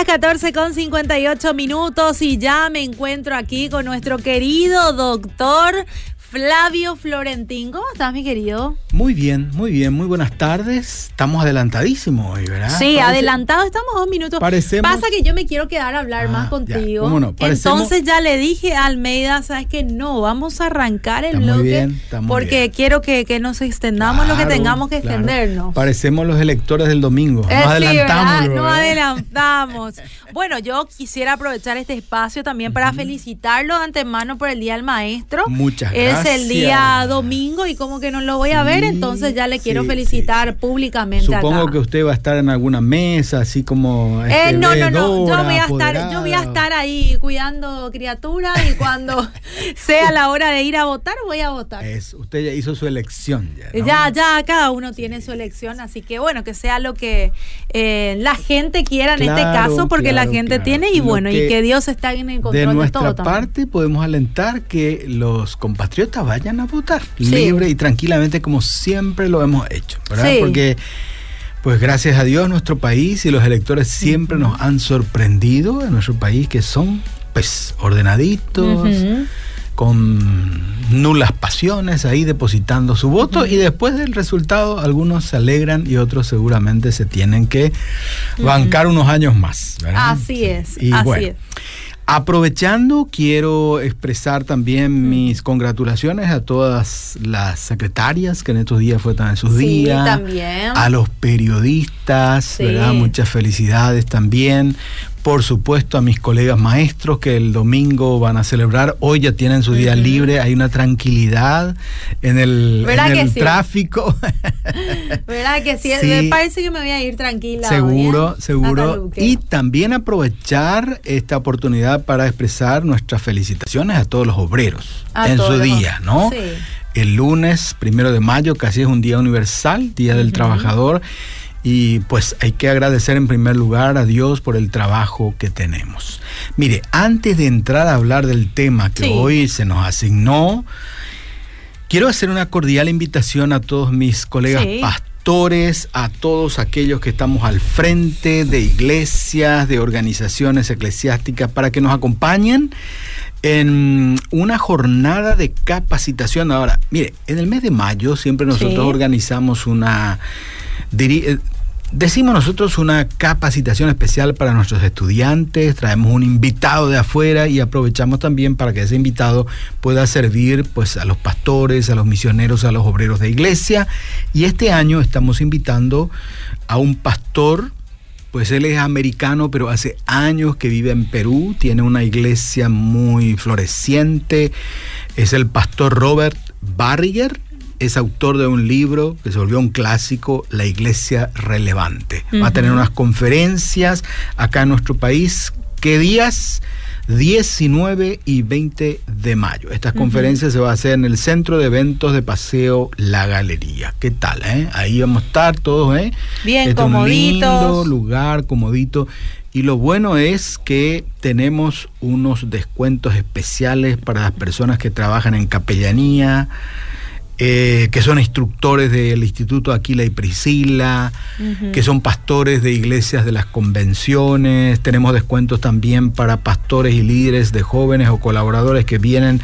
Las 14 con 58 minutos y ya me encuentro aquí con nuestro querido doctor Flavio Florentín. ¿Cómo estás, mi querido? Muy bien, muy bien, muy buenas tardes. Estamos adelantadísimos hoy, ¿verdad? Sí, adelantado, estamos dos minutos. Parecemos... Pasa que yo me quiero quedar a hablar más ah, contigo. ¿cómo no? Entonces ya le dije a Almeida, ¿sabes que No, vamos a arrancar el bloque. Muy bien, porque quiero que, nos extendamos lo que tengamos que extendernos. Parecemos los electores del domingo. no adelantamos. No adelantamos. bueno, yo quisiera aprovechar este espacio también para felicitarlo de antemano por el Día del Maestro. Muchas gracias el día domingo y como que no lo voy a ver, entonces ya le quiero felicitar públicamente. Supongo que usted va a estar en alguna mesa, así como... Eh, este, no, no, no, yo voy, a estar, yo voy a estar ahí cuidando criaturas y cuando sea la hora de ir a votar, voy a votar. Es, usted ya hizo su elección. Ya, ya, ya, cada uno tiene su elección, así que bueno, que sea lo que eh, la gente quiera en este caso, porque la gente tiene y bueno, y que Dios está en el control de, de nuestra parte podemos alentar que los compatriotas vayan a votar libre y tranquilamente como siempre lo hemos hecho, ¿verdad? Porque pues gracias a Dios nuestro país y los electores siempre nos han sorprendido en nuestro país que son pues ordenaditos, con nulas pasiones ahí depositando su voto y después del resultado algunos se alegran y otros seguramente se tienen que bancar unos años más. Así es, así es. Aprovechando, quiero expresar también mis congratulaciones a todas las secretarias que en estos días fue también sus sí, días. También. A los periodistas, ¿verdad? Muchas felicidades también por supuesto a mis colegas maestros que el domingo van a celebrar, hoy ya tienen su día libre, hay una tranquilidad en el, tráfico. ¿Verdad que sí? Me parece que me voy a ir tranquila. Seguro, ¿eh? seguro. Y también aprovechar esta oportunidad para expresar nuestras felicitaciones a todos los obreros en su día, ¿no? El lunes, primero de mayo, casi es un día universal, Día del Trabajador y pues hay que agradecer en primer lugar a Dios por el trabajo que tenemos. Mire, antes de entrar a hablar del tema que hoy se nos asignó, quiero hacer una cordial invitación a todos mis colegas pastores, a todos aquellos que estamos al frente de iglesias, de organizaciones eclesiásticas, para que nos acompañen en una jornada de capacitación. Ahora, mire, en el mes de mayo siempre nosotros organizamos una decimos nosotros una capacitación especial para nuestros estudiantes, traemos un invitado de afuera y aprovechamos también para que ese invitado pueda servir pues a los pastores, a los misioneros, a los obreros de iglesia. Y este año estamos invitando a un pastor, pues él es americano, pero hace años que vive en Perú, tiene una iglesia muy floreciente, es el pastor Robert Barriger es autor de un libro que se volvió un clásico, La Iglesia Relevante. Va a tener unas conferencias acá en nuestro país. ¿Qué días? 19 y 20 de mayo. Estas conferencias se va a hacer en el Centro de Eventos de Paseo La Galería. ¿Qué tal? Eh? Ahí vamos a estar todos, ¿eh? Bien, este comoditos. lugar, comodito. Y lo bueno es que tenemos unos descuentos especiales para las personas que trabajan en capellanía, eh, que son instructores del Instituto Aquila y Priscila, que son pastores de iglesias de las convenciones. Tenemos descuentos también para pastores y líderes de jóvenes o colaboradores que vienen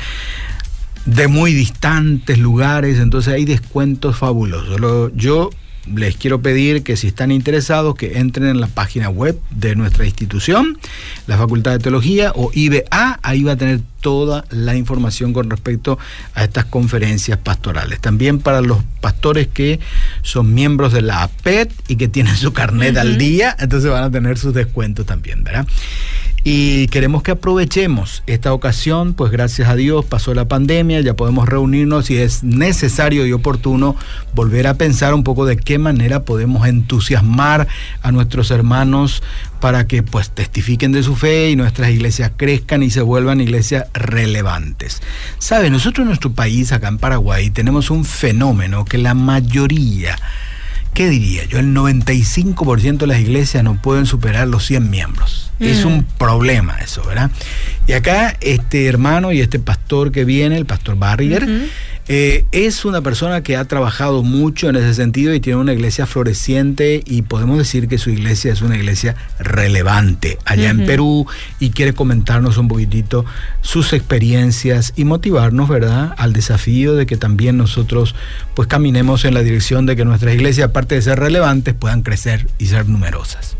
de muy distantes lugares, entonces hay descuentos fabulosos. yo les quiero pedir que si están interesados que entren en la página web de nuestra institución, la Facultad de Teología o IBA, ahí va a tener toda la información con respecto a estas conferencias pastorales. También para los pastores que son miembros de la APET y que tienen su carnet al día, entonces van a tener sus descuentos también, ¿verdad? Y queremos que aprovechemos esta ocasión, pues gracias a Dios pasó la pandemia, ya podemos reunirnos y es necesario y oportuno volver a pensar un poco de qué manera podemos entusiasmar a nuestros hermanos para que pues testifiquen de su fe y nuestras iglesias crezcan y se vuelvan iglesias relevantes. Sabe, nosotros en nuestro país, acá en Paraguay, tenemos un fenómeno que la mayoría ¿qué diría yo? El 95% de las iglesias no pueden superar los 100 miembros. Es mm. un problema eso, ¿verdad? Y acá este hermano y este pastor que viene, el pastor Barriger, eh, es una persona que ha trabajado mucho en ese sentido y tiene una iglesia floreciente y podemos decir que su iglesia es una iglesia relevante allá en Perú y quiere comentarnos un poquitito sus experiencias y motivarnos, ¿verdad?, al desafío de que también nosotros pues caminemos en la dirección de que nuestras iglesias, aparte de ser relevantes, puedan crecer y ser numerosas.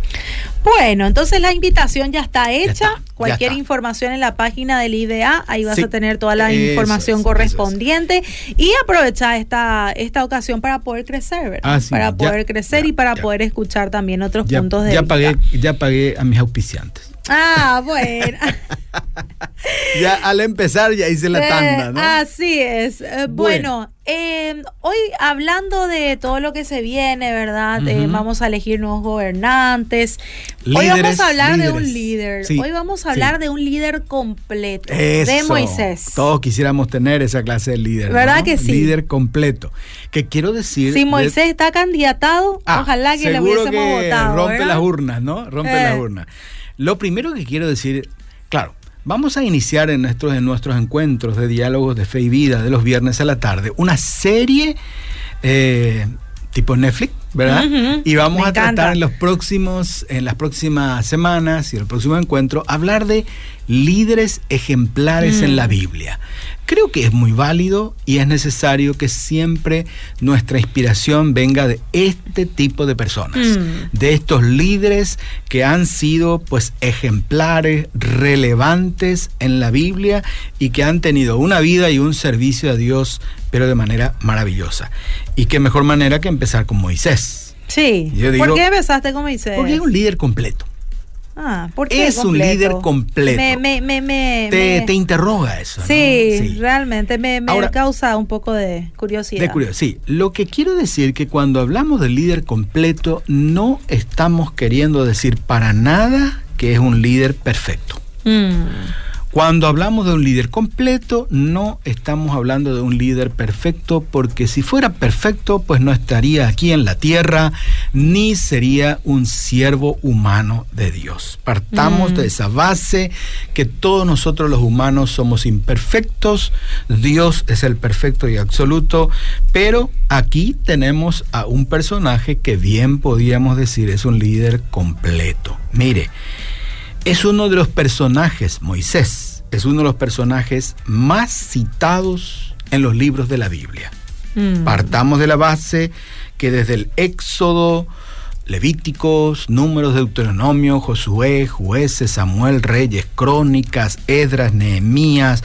Bueno, entonces la invitación ya está hecha. Cualquier información en la página del IDA, ahí vas a tener toda la información correspondiente y aprovechar esta, esta ocasión para poder crecer, ¿verdad? para poder crecer y para poder escuchar también otros puntos de ya Pagué, ya pagué a mis auspiciantes. Ah, bueno. ya al empezar ya hice la tanda, ¿no? Así es. Eh, bueno, em, hoy hablando de todo lo que se viene, ¿verdad? Eh, vamos a elegir nuevos gobernantes. hoy vamos a hablar de un líder. hoy vamos a hablar de un líder completo. de Moisés. Todos quisiéramos tener esa clase de líder. ¿Verdad que sí? Líder completo. Que quiero decir. Si Moisés está candidatado, ah, ojalá que le hubiésemos votado. Rompe las urnas, ¿no? Rompe las eh. urnas. Lo primero que quiero decir, claro, vamos a iniciar en nuestros, en nuestros encuentros de diálogos de fe y vida de los viernes a la tarde una serie eh, tipo Netflix, ¿verdad? y vamos a tratar en los próximos, en las próximas semanas y el próximo encuentro, hablar de líderes ejemplares en mm. la Biblia. Creo que es muy válido y es necesario que siempre nuestra inspiración venga de este tipo de personas, mm. de estos líderes que han sido pues ejemplares, relevantes en la Biblia y que han tenido una vida y un servicio a Dios, pero de manera maravillosa. Y qué mejor manera que empezar con Moisés. Sí. ¿Por qué empezaste con Moisés? Porque es un líder completo. Ah, es un líder completo. te, interroga eso. Sí, realmente me, causa un poco de curiosidad. De curiosidad, sí. Lo que quiero decir que cuando hablamos de líder completo, no estamos queriendo decir para nada que es un líder perfecto. Mm. Cuando hablamos de un líder completo, no estamos hablando de un líder perfecto, porque si fuera perfecto, pues no estaría aquí en la tierra, ni sería un siervo humano de Dios. Partamos de mm. esa base que todos nosotros los humanos somos imperfectos, Dios es el perfecto y absoluto, pero aquí tenemos a un personaje que bien podíamos decir es un líder completo. Mire, es uno de los personajes, Moisés, es uno de los personajes más citados en los libros de la Biblia. Mm. Partamos de la base que desde el Éxodo, Levíticos, Números, de Deuteronomio, Josué, Jueces, Samuel, Reyes, Crónicas, Edras, Nehemías,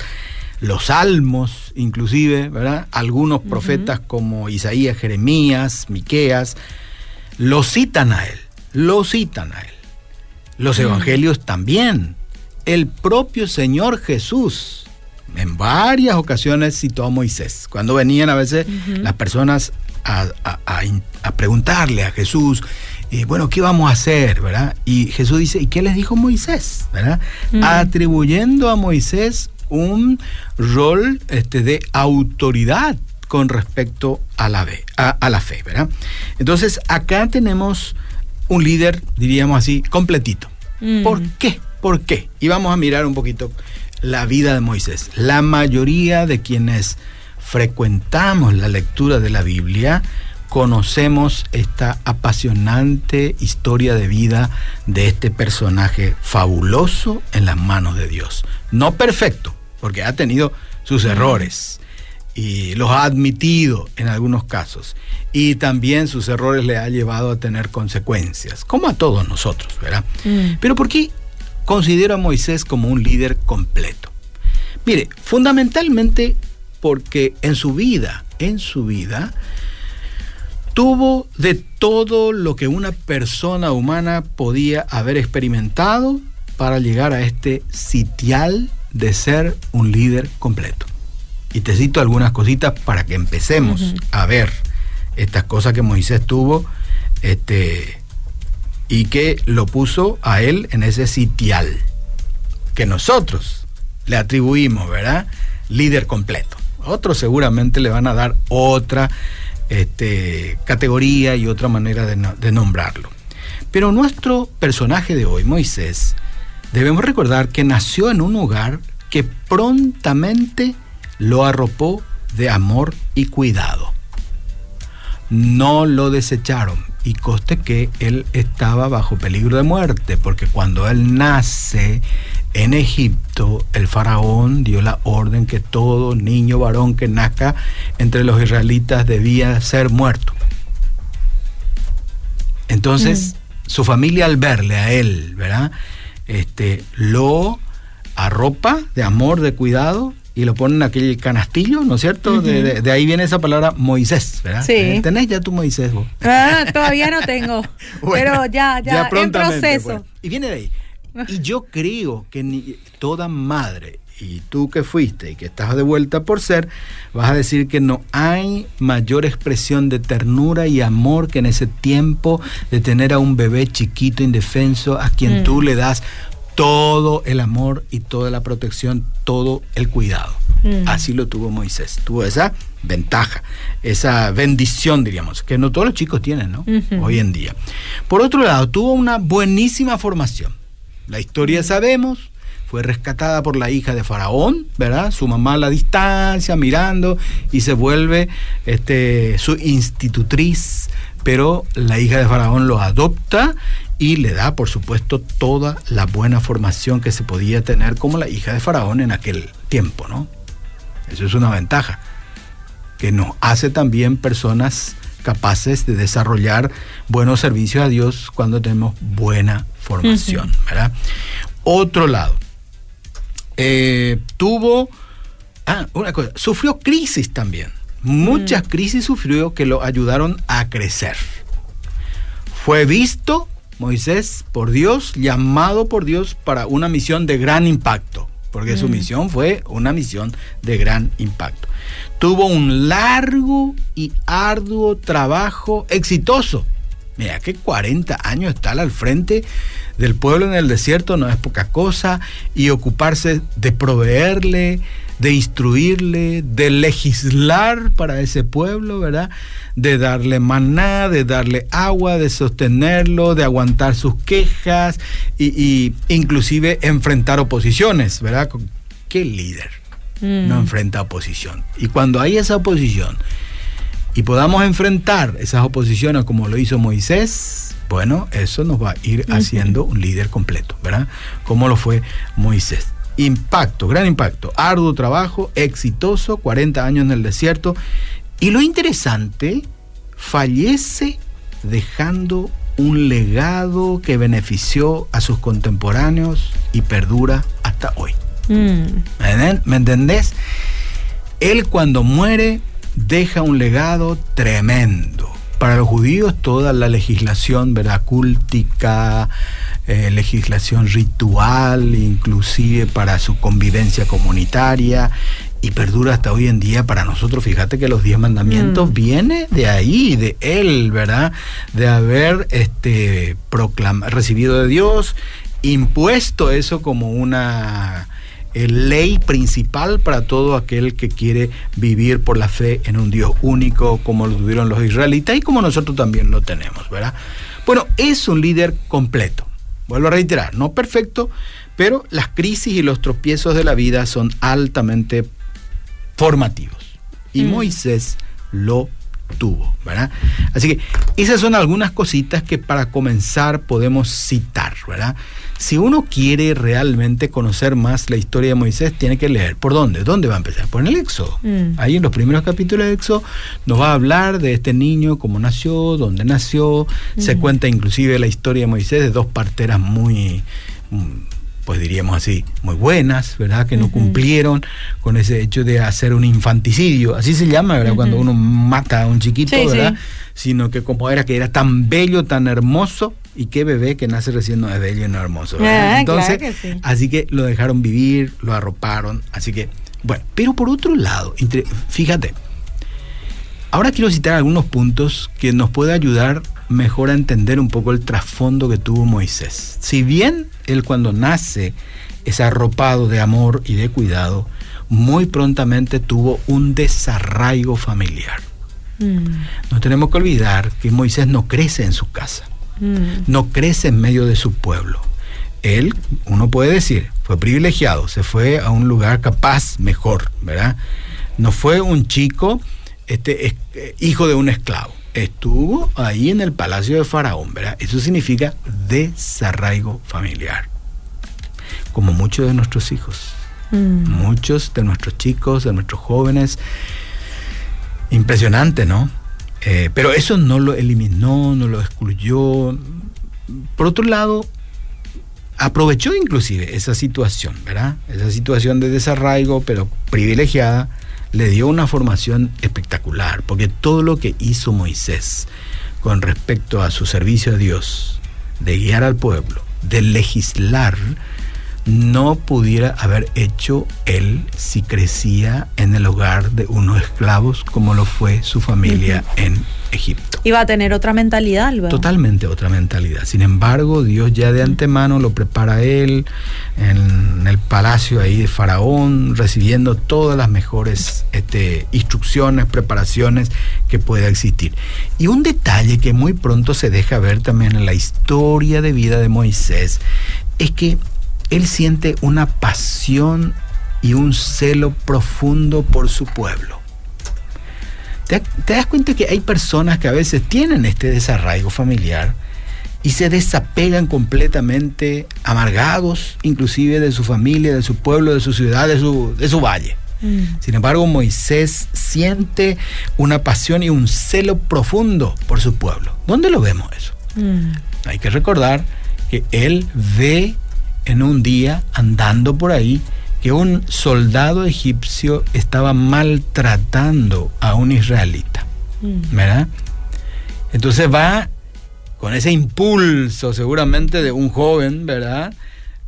los Salmos, inclusive, ¿verdad? Algunos profetas como Isaías, Jeremías, Miqueas, lo citan a él, lo citan a él. Los mm. evangelios también. El propio Señor Jesús en varias ocasiones citó a Moisés. Cuando venían a veces las personas a, preguntarle a Jesús, y bueno, ¿qué vamos a hacer? ¿verdad? Y Jesús dice, ¿y qué les dijo Moisés? ¿verdad? Atribuyendo a Moisés un rol este, de autoridad con respecto a la, a la fe, ¿verdad? Entonces, acá tenemos un líder, diríamos así, completito. Mm. ¿Por qué? ¿Por qué? Y vamos a mirar un poquito la vida de Moisés. La mayoría de quienes frecuentamos la lectura de la Biblia conocemos esta apasionante historia de vida de este personaje fabuloso en las manos de Dios. No perfecto, porque ha tenido sus errores y los ha admitido en algunos casos. Y también sus errores le ha llevado a tener consecuencias, como a todos nosotros, ¿verdad? Mm. Pero ¿por qué considero a Moisés como un líder completo? Mire, fundamentalmente porque en su vida, en su vida, tuvo de todo lo que una persona humana podía haber experimentado para llegar a este sitial de ser un líder completo. Y te cito algunas cositas para que empecemos a ver estas cosas que Moisés tuvo este, y que lo puso a él en ese sitial que nosotros le atribuimos, ¿verdad? Líder completo. Otros seguramente le van a dar otra este, categoría y otra manera de nombrarlo. Pero nuestro personaje de hoy, Moisés, debemos recordar que nació en un hogar que prontamente lo arropó de amor y cuidado. No lo desecharon y coste que él estaba bajo peligro de muerte, porque cuando él nace en Egipto, el faraón dio la orden que todo niño varón que nazca entre los israelitas debía ser muerto. Entonces, mm. su familia al verle a él, ¿verdad? Este, lo arropa de amor, de cuidado, y lo ponen en aquel canastillo, ¿no es cierto? de, ahí viene esa palabra Moisés, ¿verdad? Sí. Eh, ¿Tenés ya tu Moisés vos? Ah, todavía no tengo, pero ya, ya, en proceso. Y viene de ahí. Y yo creo que ni, toda madre, y tú que fuiste y que estás de vuelta por ser, vas a decir que no hay mayor expresión de ternura y amor que en ese tiempo de tener a un bebé chiquito, indefenso, a quien mm. tú le das todo el amor y toda la protección, todo el cuidado. Mm. Así lo tuvo Moisés. Tuvo esa ventaja, esa bendición, diríamos, que no todos los chicos tienen, ¿no? Hoy en día. Por otro lado, tuvo una buenísima formación. La historia sabemos, fue rescatada por la hija de Faraón, ¿verdad? Su mamá a la distancia, mirando, y se vuelve este, su institutriz, pero la hija de Faraón lo adopta y le da, por supuesto, toda la buena formación que se podía tener como la hija de Faraón en aquel tiempo, ¿no? Eso es una ventaja, que nos hace también personas capaces de desarrollar buenos servicios a Dios cuando tenemos buena formación, ¿verdad? Otro lado, eh, tuvo, ah, una cosa, sufrió crisis también. Muchas mm. crisis sufrió que lo ayudaron a crecer. Fue visto Moisés por Dios, llamado por Dios para una misión de gran impacto, porque su mm. misión fue una misión de gran impacto. Tuvo un largo y arduo trabajo exitoso. Mira que 40 años estar al frente del pueblo en el desierto no es poca cosa y ocuparse de proveerle, de instruirle, de legislar para ese pueblo, ¿verdad? De darle maná, de darle agua, de sostenerlo, de aguantar sus quejas y, inclusive enfrentar oposiciones, ¿verdad? ¿Qué líder mm. no enfrenta oposición? Y cuando hay esa oposición y podamos enfrentar esas oposiciones como lo hizo Moisés, bueno, eso nos va a ir haciendo un líder completo, ¿verdad? Como lo fue Moisés. Impacto, gran impacto, arduo trabajo, exitoso, 40 años en el desierto. Y lo interesante, fallece dejando un legado que benefició a sus contemporáneos y perdura hasta hoy. Mm. ¿Me entendés? Él cuando muere deja un legado tremendo. Para los judíos toda la legislación ¿verdad? cultica, eh, legislación ritual, inclusive para su convivencia comunitaria, y perdura hasta hoy en día para nosotros. Fíjate que los diez mandamientos mm. vienen de ahí, de él, ¿verdad? De haber este, recibido de Dios, impuesto eso como una ley principal para todo aquel que quiere vivir por la fe en un Dios único como lo tuvieron los israelitas y como nosotros también lo tenemos, ¿verdad? Bueno, es un líder completo. Vuelvo a reiterar, no perfecto, pero las crisis y los tropiezos de la vida son altamente formativos. Y mm. Moisés lo tuvo, ¿verdad? Así que esas son algunas cositas que para comenzar podemos citar, ¿verdad? Si uno quiere realmente conocer más la historia de Moisés, tiene que leer. ¿Por dónde? ¿Dónde va a empezar? Por el Éxodo. Mm. Ahí en los primeros capítulos de Éxodo nos va a hablar de este niño, cómo nació, dónde nació. Se mm. cuenta inclusive la historia de Moisés de dos parteras muy mm, pues diríamos así, muy buenas, ¿verdad? Que no cumplieron con ese hecho de hacer un infanticidio, así se llama, ¿verdad? Cuando uno mata a un chiquito, ¿verdad? Sino que como era que era tan bello, tan hermoso, y qué bebé que nace recién no es bello y no hermoso. Ah, Entonces, así que lo dejaron vivir, lo arroparon, así que, bueno, pero por otro lado, fíjate, ahora quiero citar algunos puntos que nos puede ayudar mejor a entender un poco el trasfondo que tuvo Moisés. Si bien él cuando nace es arropado de amor y de cuidado, muy prontamente tuvo un desarraigo familiar. Mm. No tenemos que olvidar que Moisés no crece en su casa, mm. no crece en medio de su pueblo. Él, uno puede decir, fue privilegiado, se fue a un lugar capaz, mejor, ¿verdad? No fue un chico, este, eh, hijo de un esclavo estuvo ahí en el palacio de Faraón, ¿verdad? Eso significa desarraigo familiar. Como muchos de nuestros hijos, mm. muchos de nuestros chicos, de nuestros jóvenes. Impresionante, ¿no? Eh, pero eso no lo eliminó, no lo excluyó. Por otro lado, aprovechó inclusive esa situación, ¿verdad? Esa situación de desarraigo, pero privilegiada, le dio una formación espectacular, porque todo lo que hizo Moisés con respecto a su servicio a Dios, de guiar al pueblo, de legislar, no pudiera haber hecho él si crecía en el hogar de unos esclavos como lo fue su familia en Egipto. Iba a tener otra mentalidad, Totalmente otra mentalidad. Sin embargo, Dios ya de antemano lo prepara a él en el palacio ahí de Faraón, recibiendo todas las mejores este, instrucciones, preparaciones que pueda existir. Y un detalle que muy pronto se deja ver también en la historia de vida de Moisés es que él siente una pasión y un celo profundo por su pueblo. ¿Te, das cuenta que hay personas que a veces tienen este desarraigo familiar y se desapegan completamente, amargados inclusive de su familia, de su pueblo, de su ciudad, de su, de su valle? Mm. Sin embargo, Moisés siente una pasión y un celo profundo por su pueblo. ¿Dónde lo vemos eso? Mm. Hay que recordar que él ve en un día andando por ahí que un soldado egipcio estaba maltratando a un israelita. Mm. ¿Verdad? Entonces va con ese impulso seguramente de un joven, ¿verdad?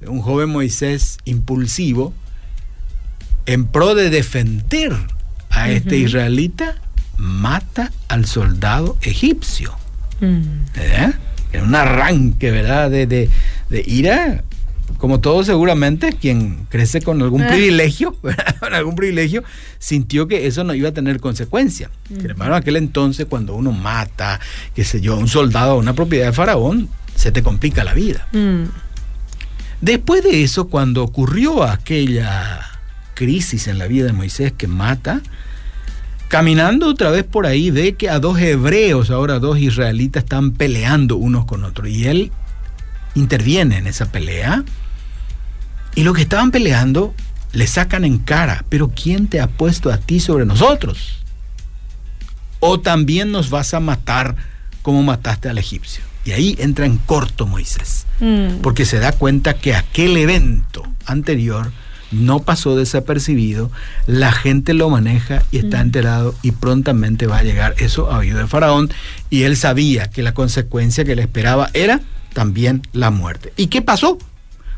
Un joven Moisés impulsivo, en pro de defender a este israelita, mata al soldado egipcio. Mm. ¿Verdad? En un arranque, ¿verdad? De, de, de ira como todo seguramente, quien crece con algún ah. privilegio, con algún privilegio, sintió que eso no iba a tener consecuencia. Sin embargo, en aquel entonces, cuando uno mata, qué sé yo, un soldado a una propiedad de Faraón, se te complica la vida. Mm. Después de eso, cuando ocurrió aquella crisis en la vida de Moisés que mata, caminando otra vez por ahí, ve que a dos hebreos, ahora dos israelitas, están peleando unos con otros. Y él interviene en esa pelea y lo que estaban peleando le sacan en cara, pero ¿quién te ha puesto a ti sobre nosotros? O también nos vas a matar como mataste al egipcio. Y ahí entra en corto Moisés, mm. porque se da cuenta que aquel evento anterior no pasó desapercibido, la gente lo maneja y está mm. enterado y prontamente va a llegar eso a oído de Faraón y él sabía que la consecuencia que le esperaba era también la muerte. ¿Y qué pasó?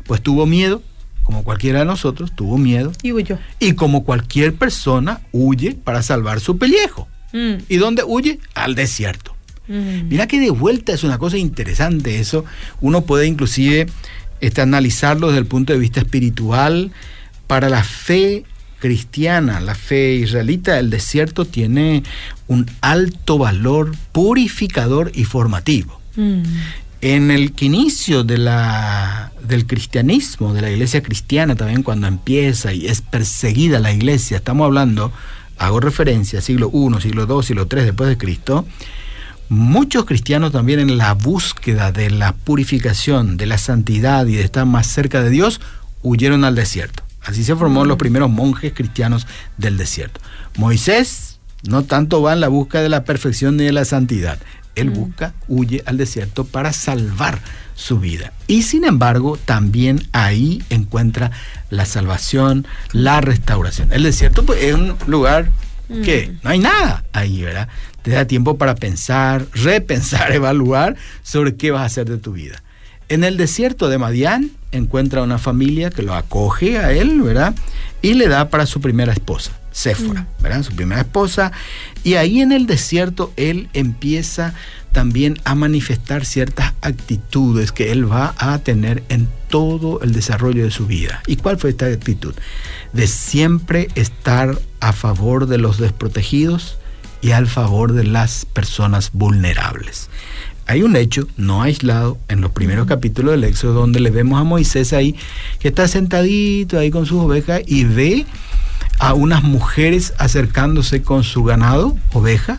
Pues tuvo miedo, como cualquiera de nosotros, tuvo miedo. Y huyó. Y como cualquier persona, huye para salvar su pellejo. Mm. ¿Y dónde huye? Al desierto. Mm. Mira que de vuelta es una cosa interesante eso. Uno puede inclusive este, analizarlo desde el punto de vista espiritual. Para la fe cristiana, la fe israelita, el desierto tiene un alto valor purificador y formativo. Mm. En el inicio de la, del cristianismo, de la iglesia cristiana también cuando empieza y es perseguida la iglesia, estamos hablando, hago referencia, siglo I, siglo II, siglo III después de Cristo, muchos cristianos también en la búsqueda de la purificación, de la santidad y de estar más cerca de Dios, huyeron al desierto. Así se formaron los primeros monjes cristianos del desierto. Moisés no tanto va en la búsqueda de la perfección ni de la santidad, él mm. busca, huye al desierto para salvar su vida. Y sin embargo, también ahí encuentra la salvación, la restauración. El desierto pues, es un lugar que mm. no hay nada ahí, ¿verdad? Te da tiempo para pensar, repensar, evaluar sobre qué vas a hacer de tu vida. En el desierto de Madián encuentra una familia que lo acoge a él, ¿verdad? Y le da para su primera esposa, Séfora, mm. ¿verdad? Su primera esposa. Y ahí en el desierto él empieza también a manifestar ciertas actitudes que él va a tener en todo el desarrollo de su vida. ¿Y cuál fue esta actitud? De siempre estar a favor de los desprotegidos y al favor de las personas vulnerables. Hay un hecho no aislado en los primeros capítulos del Éxodo donde le vemos a Moisés ahí que está sentadito ahí con sus ovejas y ve a unas mujeres acercándose con su ganado, oveja,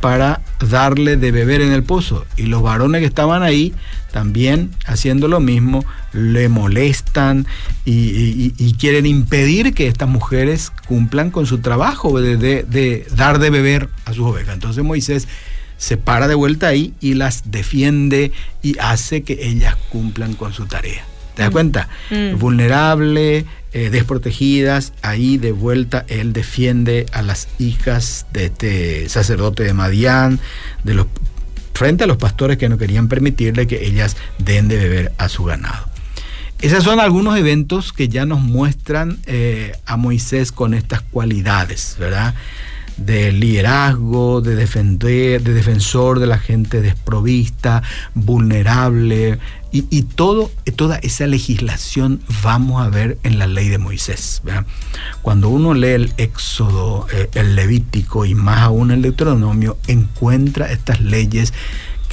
para darle de beber en el pozo. Y los varones que estaban ahí también haciendo lo mismo, le molestan y, quieren impedir que estas mujeres cumplan con su trabajo de, de, dar de beber a sus ovejas. Entonces Moisés se para de vuelta ahí y las defiende y hace que ellas cumplan con su tarea. ¿Te das cuenta? Mm. Vulnerable, eh, desprotegidas, ahí de vuelta él defiende a las hijas de este sacerdote de Madián, de los, frente a los pastores que no querían permitirle que ellas den de beber a su ganado. Esos son algunos eventos que ya nos muestran eh, a Moisés con estas cualidades, ¿verdad? de liderazgo, de defender, de defensor de la gente desprovista, vulnerable, y, todo, toda esa legislación vamos a ver en la ley de Moisés. Cuando uno lee el Éxodo, eh, el Levítico y más aún el Deuteronomio, encuentra estas leyes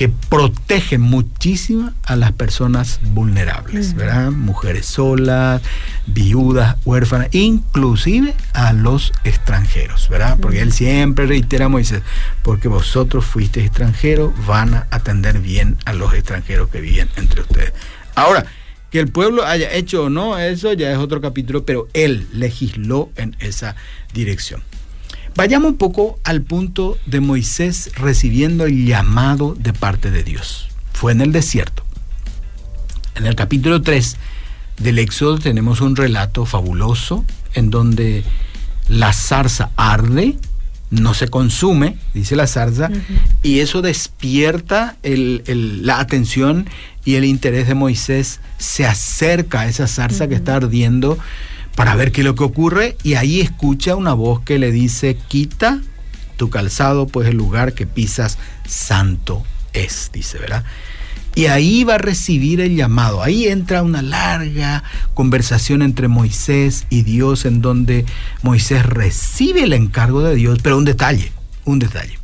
que protege muchísimo a las personas vulnerables, ¿verdad? Mujeres solas, viudas, huérfanas, inclusive a los extranjeros, ¿verdad? Porque él siempre reitera Moisés, porque vosotros fuisteis extranjeros, van a atender bien a los extranjeros que viven entre ustedes. Ahora, que el pueblo haya hecho o no, eso ya es otro capítulo, pero él legisló en esa dirección. Vayamos un poco al punto de Moisés recibiendo el llamado de parte de Dios. Fue en el desierto. En el capítulo 3 del Éxodo tenemos un relato fabuloso en donde la zarza arde, no se consume, dice la zarza, y eso despierta la atención y el interés de Moisés, se acerca a esa zarza que está ardiendo para ver qué es lo que ocurre y ahí escucha una voz que le dice, quita tu calzado, pues el lugar que pisas santo es, dice, ¿verdad? Y ahí va a recibir el llamado. Ahí entra una larga conversación entre Moisés y Dios en donde Moisés recibe el encargo de Dios, pero un detalle, un detalle.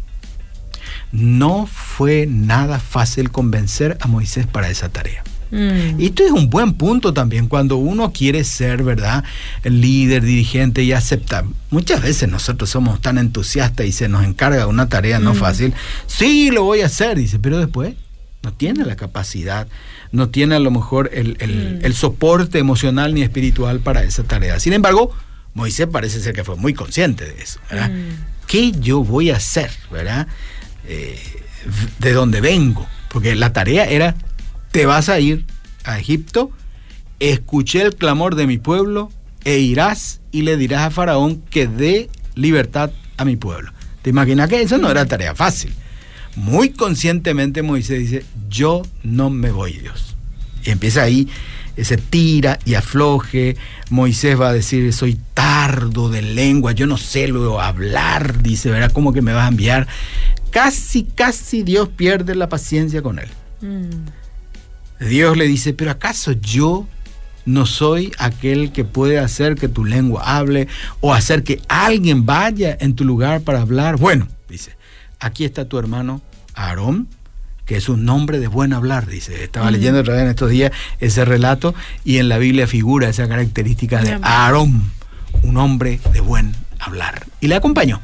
No fue nada fácil convencer a Moisés para esa tarea. Mm. Esto es un buen punto también cuando uno quiere ser, ¿verdad? El líder, dirigente y aceptar. Muchas veces nosotros somos tan entusiastas y se nos encarga una tarea no mm. fácil. Sí, lo voy a hacer, dice, pero después no tiene la capacidad, no tiene a lo mejor el, el, mm. soporte emocional ni espiritual para esa tarea. Sin embargo, Moisés parece ser que fue muy consciente de eso, ¿verdad? ¿Qué yo voy a hacer, ¿verdad? Eh, de dónde vengo, porque la tarea era te vas a ir a Egipto, escuché el clamor de mi pueblo e irás y le dirás a Faraón que dé libertad a mi pueblo. ¿Te imaginas que eso no era tarea fácil? Muy conscientemente Moisés dice, yo no me voy, Dios. Y empieza ahí, ese tira y afloje. Moisés va a decir, soy tardo de lengua, yo no sé luego hablar, dice, verá cómo que me vas a enviar. Casi, casi Dios pierde la paciencia con él. Mm. Dios le dice, pero ¿acaso yo no soy aquel que puede hacer que tu lengua hable o hacer que alguien vaya en tu lugar para hablar? Bueno, dice, aquí está tu hermano Aarón, que es un nombre de buen hablar, dice. Estaba leyendo otra vez en estos días ese relato y en la Biblia figura esa característica de Aarón, un hombre de buen hablar. Y le acompañó.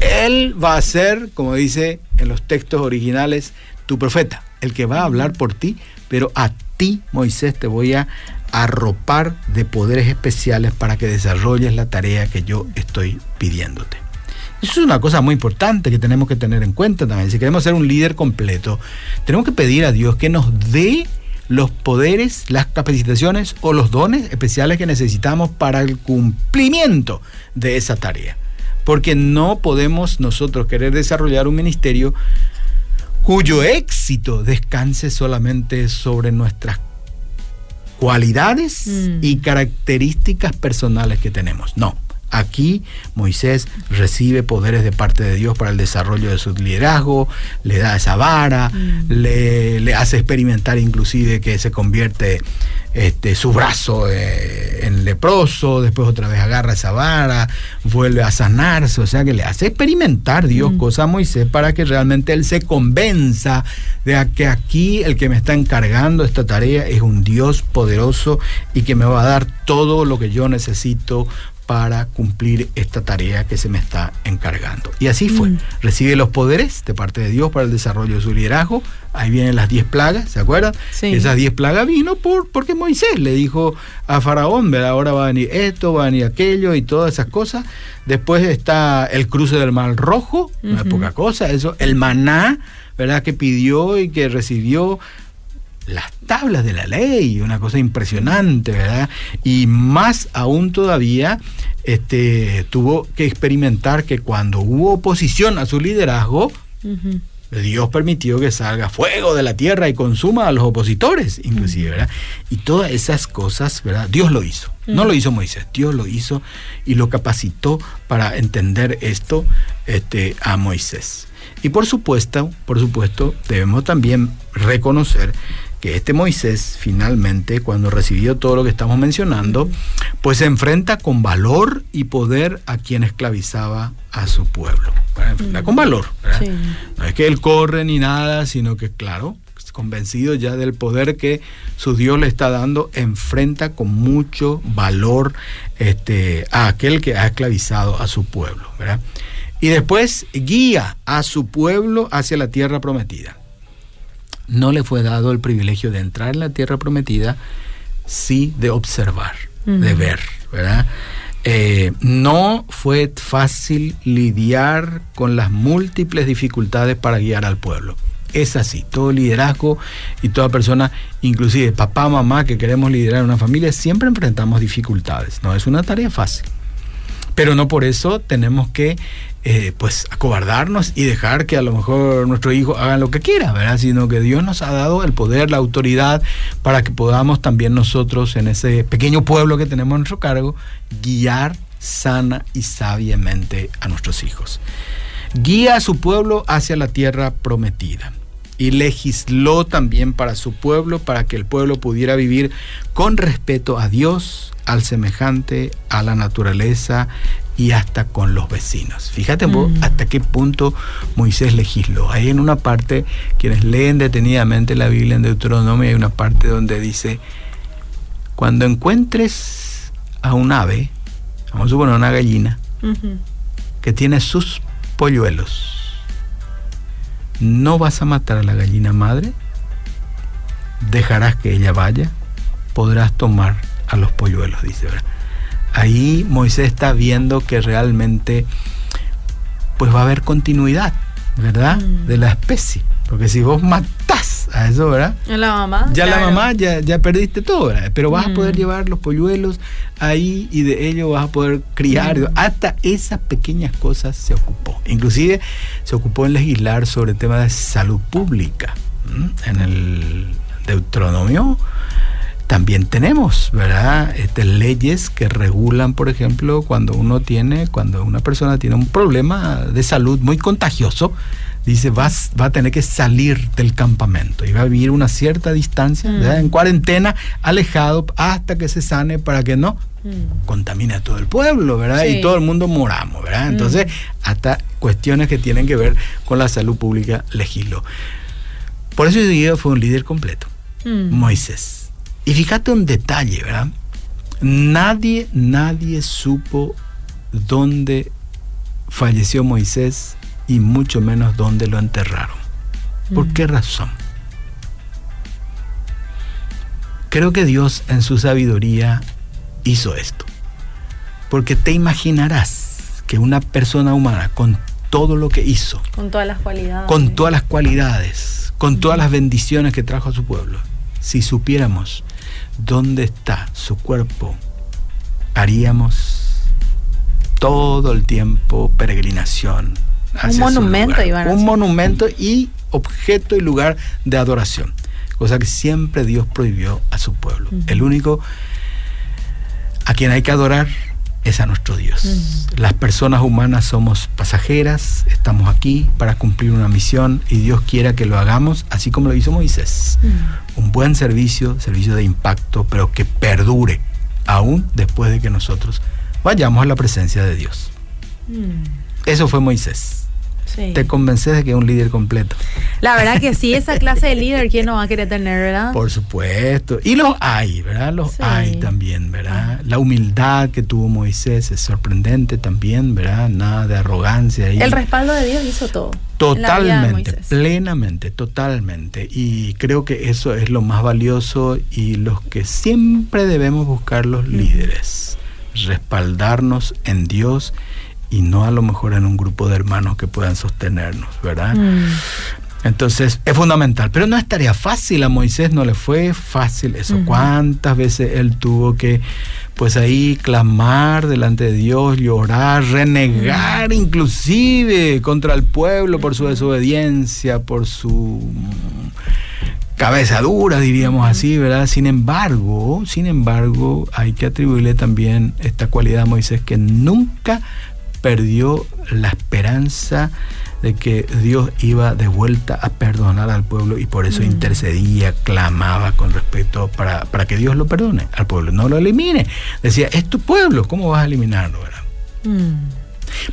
Él va a ser, como dice en los textos originales, tu profeta, el que va a hablar por ti pero a ti, Moisés, te voy a arropar de poderes especiales para que desarrolles la tarea que yo estoy pidiéndote. Eso es una cosa muy importante que tenemos que tener en cuenta también. Si queremos ser un líder completo, tenemos que pedir a Dios que nos dé los poderes, las capacitaciones o los dones especiales que necesitamos para el cumplimiento de esa tarea. Porque no podemos nosotros querer desarrollar un ministerio cuyo éxito descanse solamente sobre nuestras cualidades mm. y características personales que tenemos. No. Aquí Moisés recibe poderes de parte de Dios para el desarrollo de su liderazgo, le da esa vara, mm. le, le, hace experimentar inclusive que se convierte este, su brazo eh, en leproso, después otra vez agarra esa vara, vuelve a sanarse, o sea que le hace experimentar Dios mm. cosas a Moisés para que realmente él se convenza de que aquí el que me está encargando esta tarea es un Dios poderoso y que me va a dar todo lo que yo necesito para cumplir esta tarea que se me está encargando. Y así fue. Mm. Recibe los poderes de parte de Dios para el desarrollo de su liderazgo. Ahí vienen las diez plagas, ¿se acuerdan? Esas diez plagas vino por, porque Moisés le dijo a Faraón, ahora va a venir esto, va a venir aquello y todas esas cosas. Después está el cruce del Mar Rojo, no es poca cosa, eso, el maná, ¿verdad? Que pidió y que recibió las tablas de la ley, una cosa impresionante, ¿verdad? Y más aún todavía, este, tuvo que experimentar que cuando hubo oposición a su liderazgo, Dios permitió que salga fuego de la tierra y consuma a los opositores, inclusive, ¿verdad? Y todas esas cosas, ¿verdad? Dios lo hizo. No lo hizo Moisés, Dios lo hizo y lo capacitó para entender esto este, a Moisés. Y por supuesto, por supuesto, debemos también reconocer que este Moisés finalmente, cuando recibió todo lo que estamos mencionando, pues se enfrenta con valor y poder a quien esclavizaba a su pueblo. Enfrenta con valor. No es que él corre ni nada, sino que, claro, convencido ya del poder que su Dios le está dando, enfrenta con mucho valor este, a aquel que ha esclavizado a su pueblo. Y después guía a su pueblo hacia la tierra prometida no le fue dado el privilegio de entrar en la tierra prometida, sí de observar, de ver, ¿verdad? Eh, no fue fácil lidiar con las múltiples dificultades para guiar al pueblo. Es así, todo liderazgo y toda persona, inclusive papá, mamá, que queremos liderar una familia, siempre enfrentamos dificultades. No es una tarea fácil. Pero no por eso tenemos que eh, pues acobardarnos y dejar que a lo mejor nuestro hijo hagan lo que quiera, ¿verdad? Sino que Dios nos ha dado el poder, la autoridad para que podamos también nosotros en ese pequeño pueblo que tenemos a nuestro cargo guiar sana y sabiamente a nuestros hijos. Guía a su pueblo hacia la tierra prometida y legisló también para su pueblo para que el pueblo pudiera vivir con respeto a Dios, al semejante, a la naturaleza y hasta con los vecinos. Fíjate mm. hasta qué punto Moisés legisló. Ahí en una parte, quienes leen detenidamente la Biblia en Deuteronomio, hay una parte donde dice, cuando encuentres a un ave, vamos a suponer una gallina, que tiene sus polluelos, no vas a matar a la gallina madre, dejarás que ella vaya, podrás tomar a los polluelos, dice. Ahí Moisés está viendo que realmente pues va a haber continuidad, ¿verdad? Mm. De la especie. Porque si vos a eso, ¿verdad? La mamá. Ya la mamá, ya, ya perdiste todo, ¿verdad? Pero vas a poder llevar los polluelos ahí y de ellos vas a poder criar. Mm. Hasta esas pequeñas cosas se ocupó. Inclusive se ocupó en legislar sobre el tema de salud pública. En el Deuteronomio también tenemos, ¿verdad? Este, leyes que regulan, por ejemplo, cuando uno tiene, cuando una persona tiene un problema de salud muy contagioso, dice, vas, va a tener que salir del campamento y va a vivir una cierta distancia. Mm. En cuarentena, alejado, hasta que se sane para que no mm. contamine a todo el pueblo, ¿verdad? Y todo el mundo moramos, ¿verdad? Entonces, mm. hasta cuestiones que tienen que ver con la salud pública legislo. Por eso yo fue un líder completo, Moisés y fíjate un detalle, ¿verdad? Nadie, nadie supo dónde falleció Moisés y mucho menos dónde lo enterraron. ¿Por qué razón? Creo que Dios en su sabiduría hizo esto. Porque te imaginarás que una persona humana con todo lo que hizo, con todas las cualidades, con todas las cualidades, con todas las bendiciones que trajo a su pueblo, si supiéramos dónde está su cuerpo, haríamos todo el tiempo peregrinación. Un monumento, Iván. Un monumento y objeto y lugar de adoración, cosa que siempre Dios prohibió a su pueblo. El único a quien hay que adorar es a nuestro Dios. Las personas humanas somos pasajeras, estamos aquí para cumplir una misión y Dios quiera que lo hagamos así como lo hizo Moisés. Un buen servicio, servicio de impacto, pero que perdure aún después de que nosotros vayamos a la presencia de Dios. Eso fue Moisés te convences de que es un líder completo. La verdad que sí, esa clase de líder, ¿quién no va a querer tener, verdad? Por supuesto. Y los hay, ¿verdad? Los hay también, ¿verdad? La humildad que tuvo Moisés es sorprendente también, ¿verdad? Nada de arrogancia. El respaldo de Dios hizo todo. Totalmente, plenamente, totalmente. Y creo que eso es lo más valioso y los que siempre debemos buscar los líderes. Respaldarnos en Dios y no a lo mejor en un grupo de hermanos que puedan sostenernos, ¿verdad? Mm. Entonces es fundamental, pero no es tarea fácil, a Moisés no le fue fácil eso. ¿Cuántas veces él tuvo que, pues ahí, clamar delante de Dios, llorar, renegar inclusive contra el pueblo por su desobediencia, por su cabeza dura, diríamos así, ¿verdad? Sin embargo, sin embargo, hay que atribuirle también esta cualidad a Moisés que nunca perdió la esperanza de que Dios iba de vuelta a perdonar al pueblo y por eso mm. intercedía, clamaba con respeto para, para, que Dios lo perdone al pueblo, no lo elimine. Decía, es tu pueblo, ¿cómo vas a eliminarlo? Mm.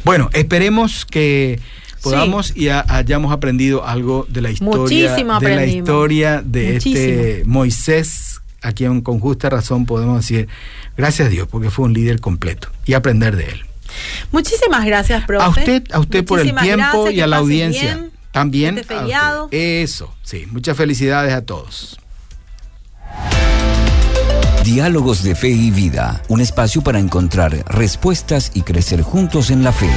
Bueno, esperemos que podamos y hayamos aprendido algo de la historia de la historia de este Moisés a quien con justa razón podemos decir gracias a Dios porque fue un líder completo y aprender de él. Muchísimas gracias, profe. A usted, a usted por el tiempo y a la audiencia. También. Este Eso, sí. Muchas felicidades a todos. Diálogos de Fe y Vida, un espacio para encontrar respuestas y crecer juntos en la fe.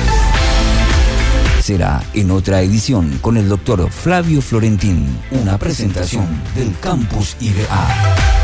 Será en otra edición con el doctor Flavio Florentín, una presentación del Campus IBA.